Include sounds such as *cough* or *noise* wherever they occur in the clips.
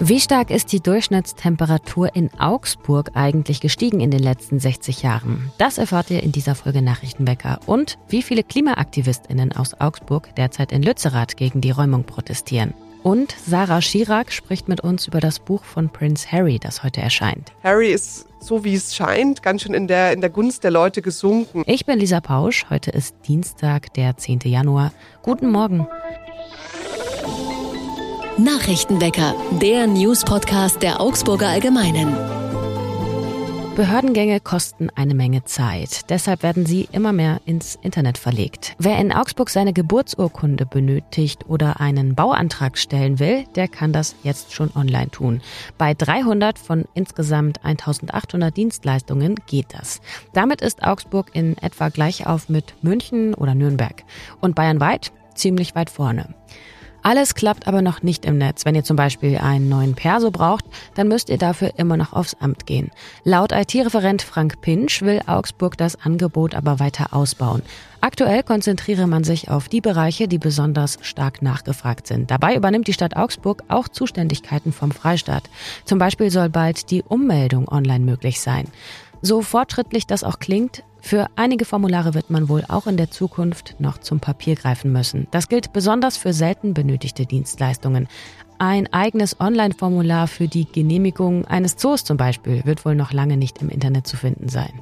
Wie stark ist die Durchschnittstemperatur in Augsburg eigentlich gestiegen in den letzten 60 Jahren? Das erfahrt ihr in dieser Folge Nachrichtenwecker. Und wie viele KlimaaktivistInnen aus Augsburg derzeit in Lützerath gegen die Räumung protestieren. Und Sarah Chirac spricht mit uns über das Buch von Prince Harry, das heute erscheint. Harry ist, so wie es scheint, ganz schön in der, in der Gunst der Leute gesunken. Ich bin Lisa Pausch. Heute ist Dienstag, der 10. Januar. Guten Morgen. Nachrichtenwecker, der News-Podcast der Augsburger Allgemeinen. Behördengänge kosten eine Menge Zeit. Deshalb werden sie immer mehr ins Internet verlegt. Wer in Augsburg seine Geburtsurkunde benötigt oder einen Bauantrag stellen will, der kann das jetzt schon online tun. Bei 300 von insgesamt 1800 Dienstleistungen geht das. Damit ist Augsburg in etwa gleich auf mit München oder Nürnberg. Und bayernweit ziemlich weit vorne. Alles klappt aber noch nicht im Netz. Wenn ihr zum Beispiel einen neuen Perso braucht, dann müsst ihr dafür immer noch aufs Amt gehen. Laut IT-Referent Frank Pinsch will Augsburg das Angebot aber weiter ausbauen. Aktuell konzentriere man sich auf die Bereiche, die besonders stark nachgefragt sind. Dabei übernimmt die Stadt Augsburg auch Zuständigkeiten vom Freistaat. Zum Beispiel soll bald die Ummeldung online möglich sein. So fortschrittlich das auch klingt, für einige Formulare wird man wohl auch in der Zukunft noch zum Papier greifen müssen. Das gilt besonders für selten benötigte Dienstleistungen. Ein eigenes Online-Formular für die Genehmigung eines Zoos zum Beispiel wird wohl noch lange nicht im Internet zu finden sein.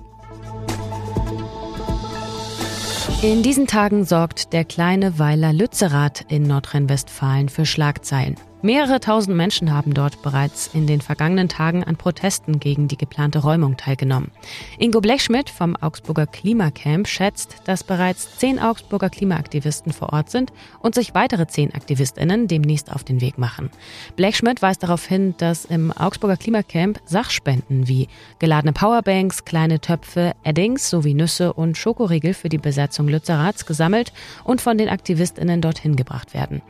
In diesen Tagen sorgt der kleine Weiler Lützerath in Nordrhein-Westfalen für Schlagzeilen. Mehrere tausend Menschen haben dort bereits in den vergangenen Tagen an Protesten gegen die geplante Räumung teilgenommen. Ingo Blechschmidt vom Augsburger Klimacamp schätzt, dass bereits zehn Augsburger Klimaaktivisten vor Ort sind und sich weitere zehn AktivistInnen demnächst auf den Weg machen. Blechschmidt weist darauf hin, dass im Augsburger Klimacamp Sachspenden wie geladene Powerbanks, kleine Töpfe, Eddings sowie Nüsse und Schokoriegel für die Besetzung Lützeraths gesammelt und von den AktivistInnen dorthin gebracht werden.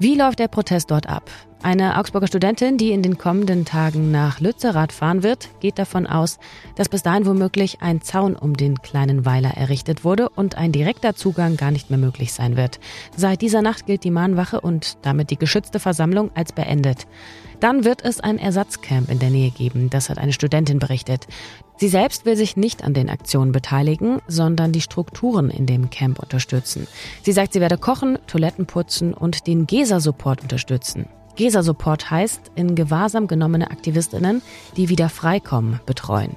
Wie läuft der Protest dort ab? Eine Augsburger Studentin, die in den kommenden Tagen nach Lützerath fahren wird, geht davon aus, dass bis dahin womöglich ein Zaun um den kleinen Weiler errichtet wurde und ein direkter Zugang gar nicht mehr möglich sein wird. Seit dieser Nacht gilt die Mahnwache und damit die geschützte Versammlung als beendet. Dann wird es ein Ersatzcamp in der Nähe geben, das hat eine Studentin berichtet. Sie selbst will sich nicht an den Aktionen beteiligen, sondern die Strukturen in dem Camp unterstützen. Sie sagt, sie werde kochen, Toiletten putzen und den GESA-Support unterstützen. GESA-Support heißt in Gewahrsam genommene Aktivistinnen, die wieder freikommen, betreuen.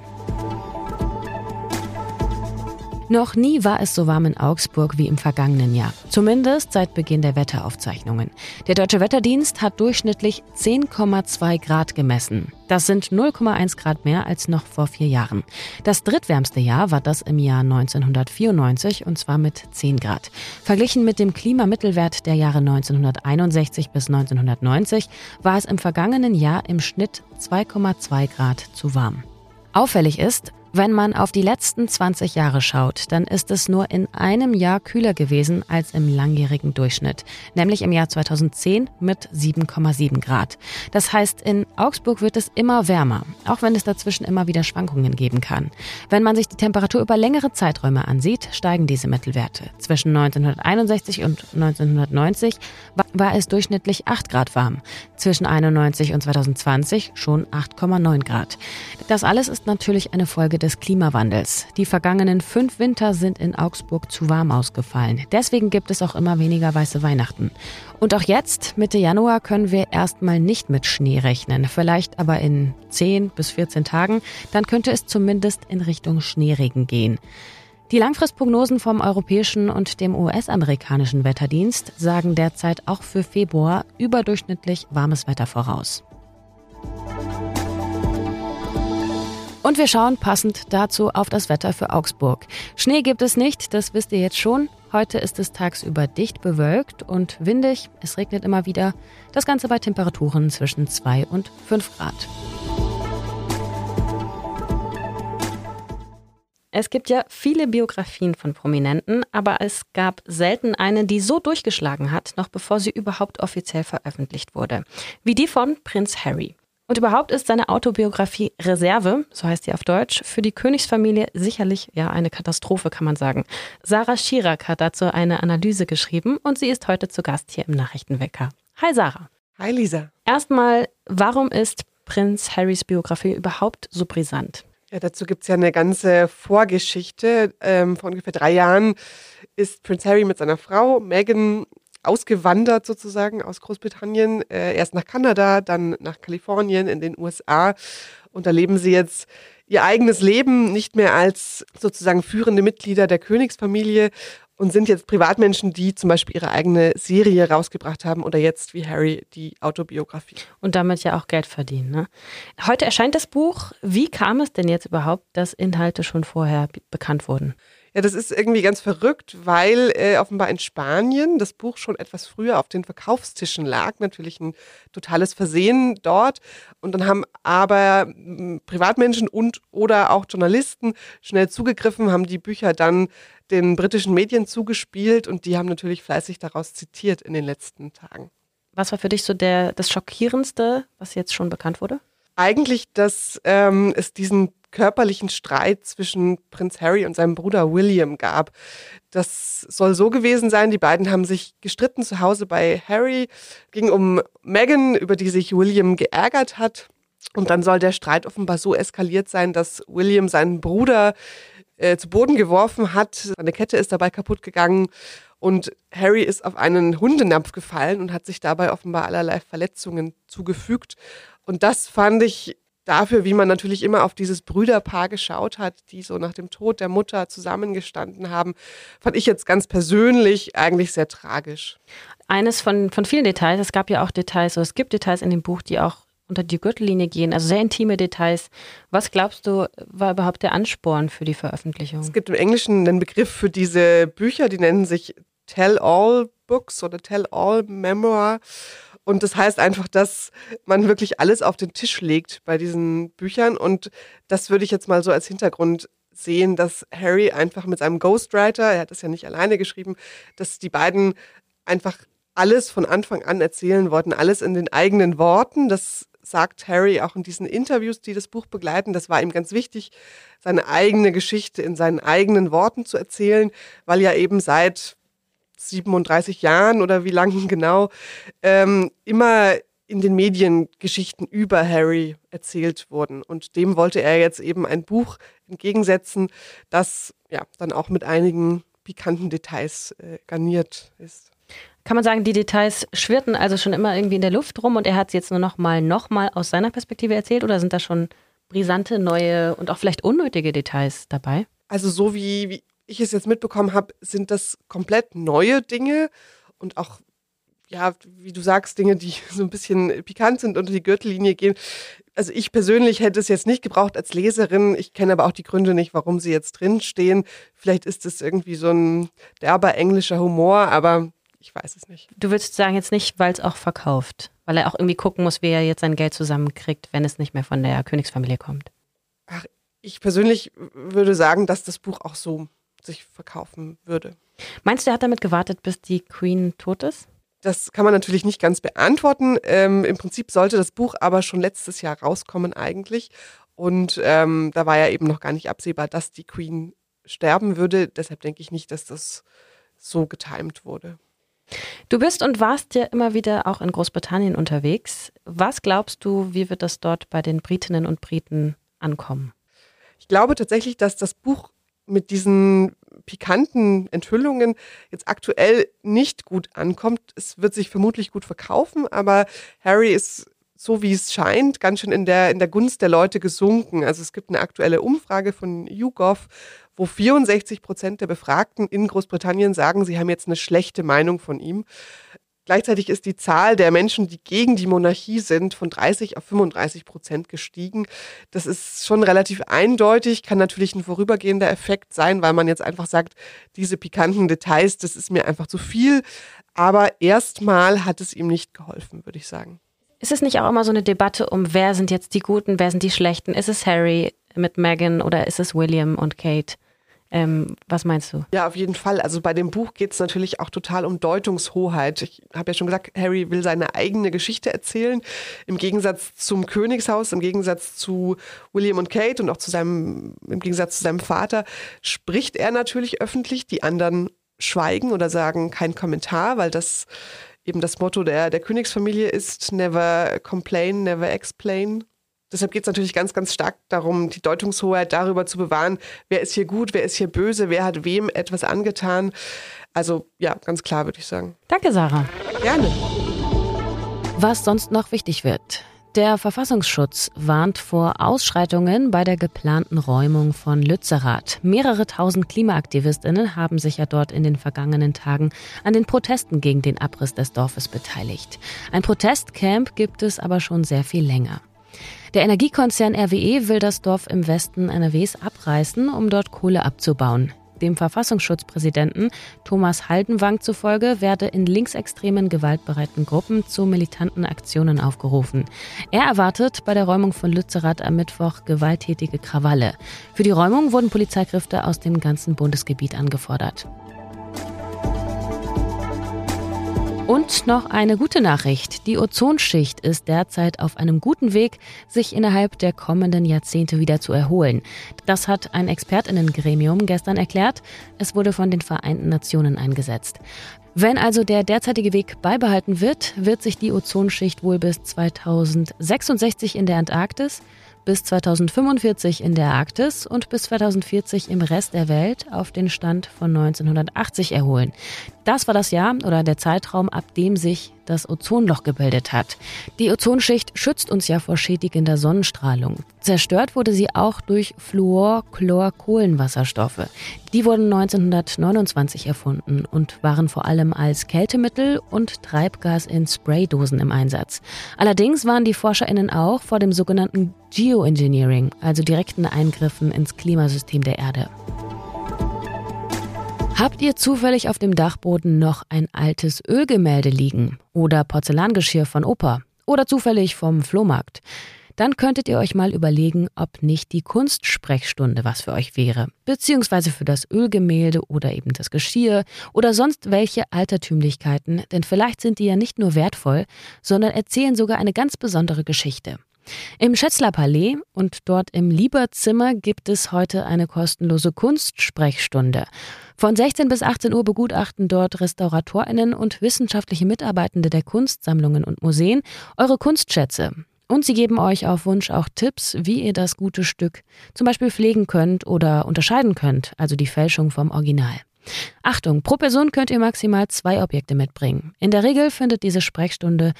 Noch nie war es so warm in Augsburg wie im vergangenen Jahr. Zumindest seit Beginn der Wetteraufzeichnungen. Der Deutsche Wetterdienst hat durchschnittlich 10,2 Grad gemessen. Das sind 0,1 Grad mehr als noch vor vier Jahren. Das drittwärmste Jahr war das im Jahr 1994 und zwar mit 10 Grad. Verglichen mit dem Klimamittelwert der Jahre 1961 bis 1990 war es im vergangenen Jahr im Schnitt 2,2 Grad zu warm. Auffällig ist, wenn man auf die letzten 20 Jahre schaut, dann ist es nur in einem Jahr kühler gewesen als im langjährigen Durchschnitt, nämlich im Jahr 2010 mit 7,7 Grad. Das heißt, in Augsburg wird es immer wärmer, auch wenn es dazwischen immer wieder Schwankungen geben kann. Wenn man sich die Temperatur über längere Zeiträume ansieht, steigen diese Mittelwerte. Zwischen 1961 und 1990 war es durchschnittlich 8 Grad warm, zwischen 91 und 2020 schon 8,9 Grad. Das alles ist natürlich eine Folge des Klimawandels. Die vergangenen fünf Winter sind in Augsburg zu warm ausgefallen. Deswegen gibt es auch immer weniger weiße Weihnachten. Und auch jetzt, Mitte Januar, können wir erstmal nicht mit Schnee rechnen. Vielleicht aber in 10 bis 14 Tagen. Dann könnte es zumindest in Richtung Schneeregen gehen. Die Langfristprognosen vom europäischen und dem US-amerikanischen Wetterdienst sagen derzeit auch für Februar überdurchschnittlich warmes Wetter voraus. Und wir schauen passend dazu auf das Wetter für Augsburg. Schnee gibt es nicht, das wisst ihr jetzt schon. Heute ist es tagsüber dicht bewölkt und windig. Es regnet immer wieder. Das Ganze bei Temperaturen zwischen 2 und 5 Grad. Es gibt ja viele Biografien von Prominenten, aber es gab selten eine, die so durchgeschlagen hat, noch bevor sie überhaupt offiziell veröffentlicht wurde. Wie die von Prinz Harry. Und überhaupt ist seine Autobiografie Reserve, so heißt sie auf Deutsch, für die Königsfamilie sicherlich ja eine Katastrophe, kann man sagen. Sarah Chirac hat dazu eine Analyse geschrieben und sie ist heute zu Gast hier im Nachrichtenwecker. Hi Sarah. Hi Lisa. Erstmal, warum ist Prinz Harrys Biografie überhaupt so brisant? Ja, dazu gibt es ja eine ganze Vorgeschichte. Ähm, vor ungefähr drei Jahren ist Prince Harry mit seiner Frau Meghan ausgewandert sozusagen aus Großbritannien, äh, erst nach Kanada, dann nach Kalifornien in den USA. Und da leben sie jetzt ihr eigenes Leben nicht mehr als sozusagen führende Mitglieder der Königsfamilie und sind jetzt Privatmenschen, die zum Beispiel ihre eigene Serie rausgebracht haben oder jetzt wie Harry die Autobiografie. Und damit ja auch Geld verdienen. Ne? Heute erscheint das Buch. Wie kam es denn jetzt überhaupt, dass Inhalte schon vorher bekannt wurden? Ja, das ist irgendwie ganz verrückt, weil äh, offenbar in Spanien das Buch schon etwas früher auf den Verkaufstischen lag. Natürlich ein totales Versehen dort. Und dann haben aber hm, Privatmenschen und oder auch Journalisten schnell zugegriffen, haben die Bücher dann den britischen Medien zugespielt und die haben natürlich fleißig daraus zitiert in den letzten Tagen. Was war für dich so der, das Schockierendste, was jetzt schon bekannt wurde? Eigentlich, dass ähm, es diesen körperlichen Streit zwischen Prinz Harry und seinem Bruder William gab. Das soll so gewesen sein, die beiden haben sich gestritten zu Hause bei Harry, ging um Meghan, über die sich William geärgert hat. Und dann soll der Streit offenbar so eskaliert sein, dass William seinen Bruder äh, zu Boden geworfen hat. Seine Kette ist dabei kaputt gegangen. Und Harry ist auf einen Hundenapf gefallen und hat sich dabei offenbar allerlei Verletzungen zugefügt. Und das fand ich dafür, wie man natürlich immer auf dieses Brüderpaar geschaut hat, die so nach dem Tod der Mutter zusammengestanden haben, fand ich jetzt ganz persönlich eigentlich sehr tragisch. Eines von, von vielen Details, es gab ja auch Details, oder es gibt Details in dem Buch, die auch unter die Gürtellinie gehen, also sehr intime Details. Was glaubst du, war überhaupt der Ansporn für die Veröffentlichung? Es gibt im Englischen einen Begriff für diese Bücher, die nennen sich Tell-All Books oder Tell-All Memoir. Und das heißt einfach, dass man wirklich alles auf den Tisch legt bei diesen Büchern. Und das würde ich jetzt mal so als Hintergrund sehen, dass Harry einfach mit seinem Ghostwriter, er hat das ja nicht alleine geschrieben, dass die beiden einfach alles von Anfang an erzählen wollten, alles in den eigenen Worten. Das sagt Harry auch in diesen Interviews, die das Buch begleiten. Das war ihm ganz wichtig, seine eigene Geschichte in seinen eigenen Worten zu erzählen, weil ja eben seit 37 Jahren oder wie lange *laughs* genau, ähm, immer in den Medien Geschichten über Harry erzählt wurden. Und dem wollte er jetzt eben ein Buch entgegensetzen, das ja dann auch mit einigen pikanten Details äh, garniert ist. Kann man sagen, die Details schwirrten also schon immer irgendwie in der Luft rum und er hat es jetzt nur noch mal, noch mal aus seiner Perspektive erzählt oder sind da schon brisante, neue und auch vielleicht unnötige Details dabei? Also so wie, wie ich es jetzt mitbekommen habe, sind das komplett neue Dinge und auch, ja, wie du sagst, Dinge, die *laughs* so ein bisschen pikant sind, unter die Gürtellinie gehen. Also ich persönlich hätte es jetzt nicht gebraucht als Leserin. Ich kenne aber auch die Gründe nicht, warum sie jetzt drinstehen. Vielleicht ist es irgendwie so ein derber englischer Humor, aber ich weiß es nicht. Du würdest sagen jetzt nicht, weil es auch verkauft, weil er auch irgendwie gucken muss, wie er jetzt sein Geld zusammenkriegt, wenn es nicht mehr von der Königsfamilie kommt. Ach, ich persönlich würde sagen, dass das Buch auch so sich verkaufen würde. Meinst du, er hat damit gewartet, bis die Queen tot ist? Das kann man natürlich nicht ganz beantworten. Ähm, Im Prinzip sollte das Buch aber schon letztes Jahr rauskommen eigentlich. Und ähm, da war ja eben noch gar nicht absehbar, dass die Queen sterben würde. Deshalb denke ich nicht, dass das so getimt wurde. Du bist und warst ja immer wieder auch in Großbritannien unterwegs. Was glaubst du, wie wird das dort bei den Britinnen und Briten ankommen? Ich glaube tatsächlich, dass das Buch mit diesen pikanten Enthüllungen jetzt aktuell nicht gut ankommt. Es wird sich vermutlich gut verkaufen, aber Harry ist so wie es scheint, ganz schön in der, in der Gunst der Leute gesunken. Also es gibt eine aktuelle Umfrage von YouGov, wo 64 Prozent der Befragten in Großbritannien sagen, sie haben jetzt eine schlechte Meinung von ihm. Gleichzeitig ist die Zahl der Menschen, die gegen die Monarchie sind, von 30 auf 35 Prozent gestiegen. Das ist schon relativ eindeutig, kann natürlich ein vorübergehender Effekt sein, weil man jetzt einfach sagt, diese pikanten Details, das ist mir einfach zu viel. Aber erstmal hat es ihm nicht geholfen, würde ich sagen. Ist es nicht auch immer so eine Debatte um, wer sind jetzt die Guten, wer sind die Schlechten? Ist es Harry mit Meghan oder ist es William und Kate? Ähm, was meinst du? Ja, auf jeden Fall. Also bei dem Buch geht es natürlich auch total um Deutungshoheit. Ich habe ja schon gesagt, Harry will seine eigene Geschichte erzählen. Im Gegensatz zum Königshaus, im Gegensatz zu William und Kate und auch zu seinem, im Gegensatz zu seinem Vater, spricht er natürlich öffentlich. Die anderen schweigen oder sagen kein Kommentar, weil das eben das Motto der, der Königsfamilie ist Never complain, never explain. Deshalb geht es natürlich ganz, ganz stark darum, die Deutungshoheit darüber zu bewahren, wer ist hier gut, wer ist hier böse, wer hat wem etwas angetan. Also ja, ganz klar würde ich sagen. Danke, Sarah. Gerne. Was sonst noch wichtig wird. Der Verfassungsschutz warnt vor Ausschreitungen bei der geplanten Räumung von Lützerath. Mehrere tausend Klimaaktivistinnen haben sich ja dort in den vergangenen Tagen an den Protesten gegen den Abriss des Dorfes beteiligt. Ein Protestcamp gibt es aber schon sehr viel länger. Der Energiekonzern RWE will das Dorf im Westen NRWs abreißen, um dort Kohle abzubauen. Dem Verfassungsschutzpräsidenten Thomas Haldenwang zufolge werde in linksextremen gewaltbereiten Gruppen zu militanten Aktionen aufgerufen. Er erwartet bei der Räumung von Lützerath am Mittwoch gewalttätige Krawalle. Für die Räumung wurden Polizeikräfte aus dem ganzen Bundesgebiet angefordert. Und noch eine gute Nachricht. Die Ozonschicht ist derzeit auf einem guten Weg, sich innerhalb der kommenden Jahrzehnte wieder zu erholen. Das hat ein Expertinnengremium gestern erklärt. Es wurde von den Vereinten Nationen eingesetzt. Wenn also der derzeitige Weg beibehalten wird, wird sich die Ozonschicht wohl bis 2066 in der Antarktis, bis 2045 in der Arktis und bis 2040 im Rest der Welt auf den Stand von 1980 erholen. Das war das Jahr oder der Zeitraum, ab dem sich das Ozonloch gebildet hat. Die Ozonschicht schützt uns ja vor schädigender Sonnenstrahlung. Zerstört wurde sie auch durch Fluor, Chlor, Kohlenwasserstoffe. Die wurden 1929 erfunden und waren vor allem als Kältemittel und Treibgas in Spraydosen im Einsatz. Allerdings waren die ForscherInnen auch vor dem sogenannten Geoengineering, also direkten Eingriffen ins Klimasystem der Erde. Habt ihr zufällig auf dem Dachboden noch ein altes Ölgemälde liegen oder Porzellangeschirr von Opa oder zufällig vom Flohmarkt? Dann könntet ihr euch mal überlegen, ob nicht die Kunstsprechstunde was für euch wäre, beziehungsweise für das Ölgemälde oder eben das Geschirr oder sonst welche Altertümlichkeiten, denn vielleicht sind die ja nicht nur wertvoll, sondern erzählen sogar eine ganz besondere Geschichte. Im Schätzler Palais und dort im Lieberzimmer gibt es heute eine kostenlose Kunstsprechstunde. Von 16 bis 18 Uhr begutachten dort RestauratorInnen und wissenschaftliche Mitarbeitende der Kunstsammlungen und Museen eure Kunstschätze. Und sie geben euch auf Wunsch auch Tipps, wie ihr das gute Stück zum Beispiel pflegen könnt oder unterscheiden könnt, also die Fälschung vom Original. Achtung, pro Person könnt ihr maximal zwei Objekte mitbringen. In der Regel findet diese Sprechstunde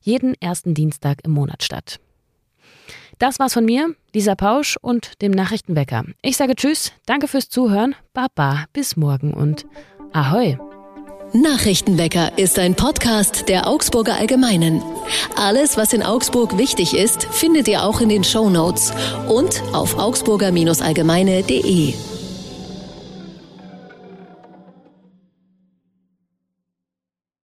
jeden ersten Dienstag im Monat statt. Das war's von mir, Lisa Pausch und dem Nachrichtenwecker. Ich sage Tschüss, danke fürs Zuhören, Baba, bis morgen und Ahoi. Nachrichtenwecker ist ein Podcast der Augsburger Allgemeinen. Alles, was in Augsburg wichtig ist, findet ihr auch in den Show Notes und auf augsburger-allgemeine.de.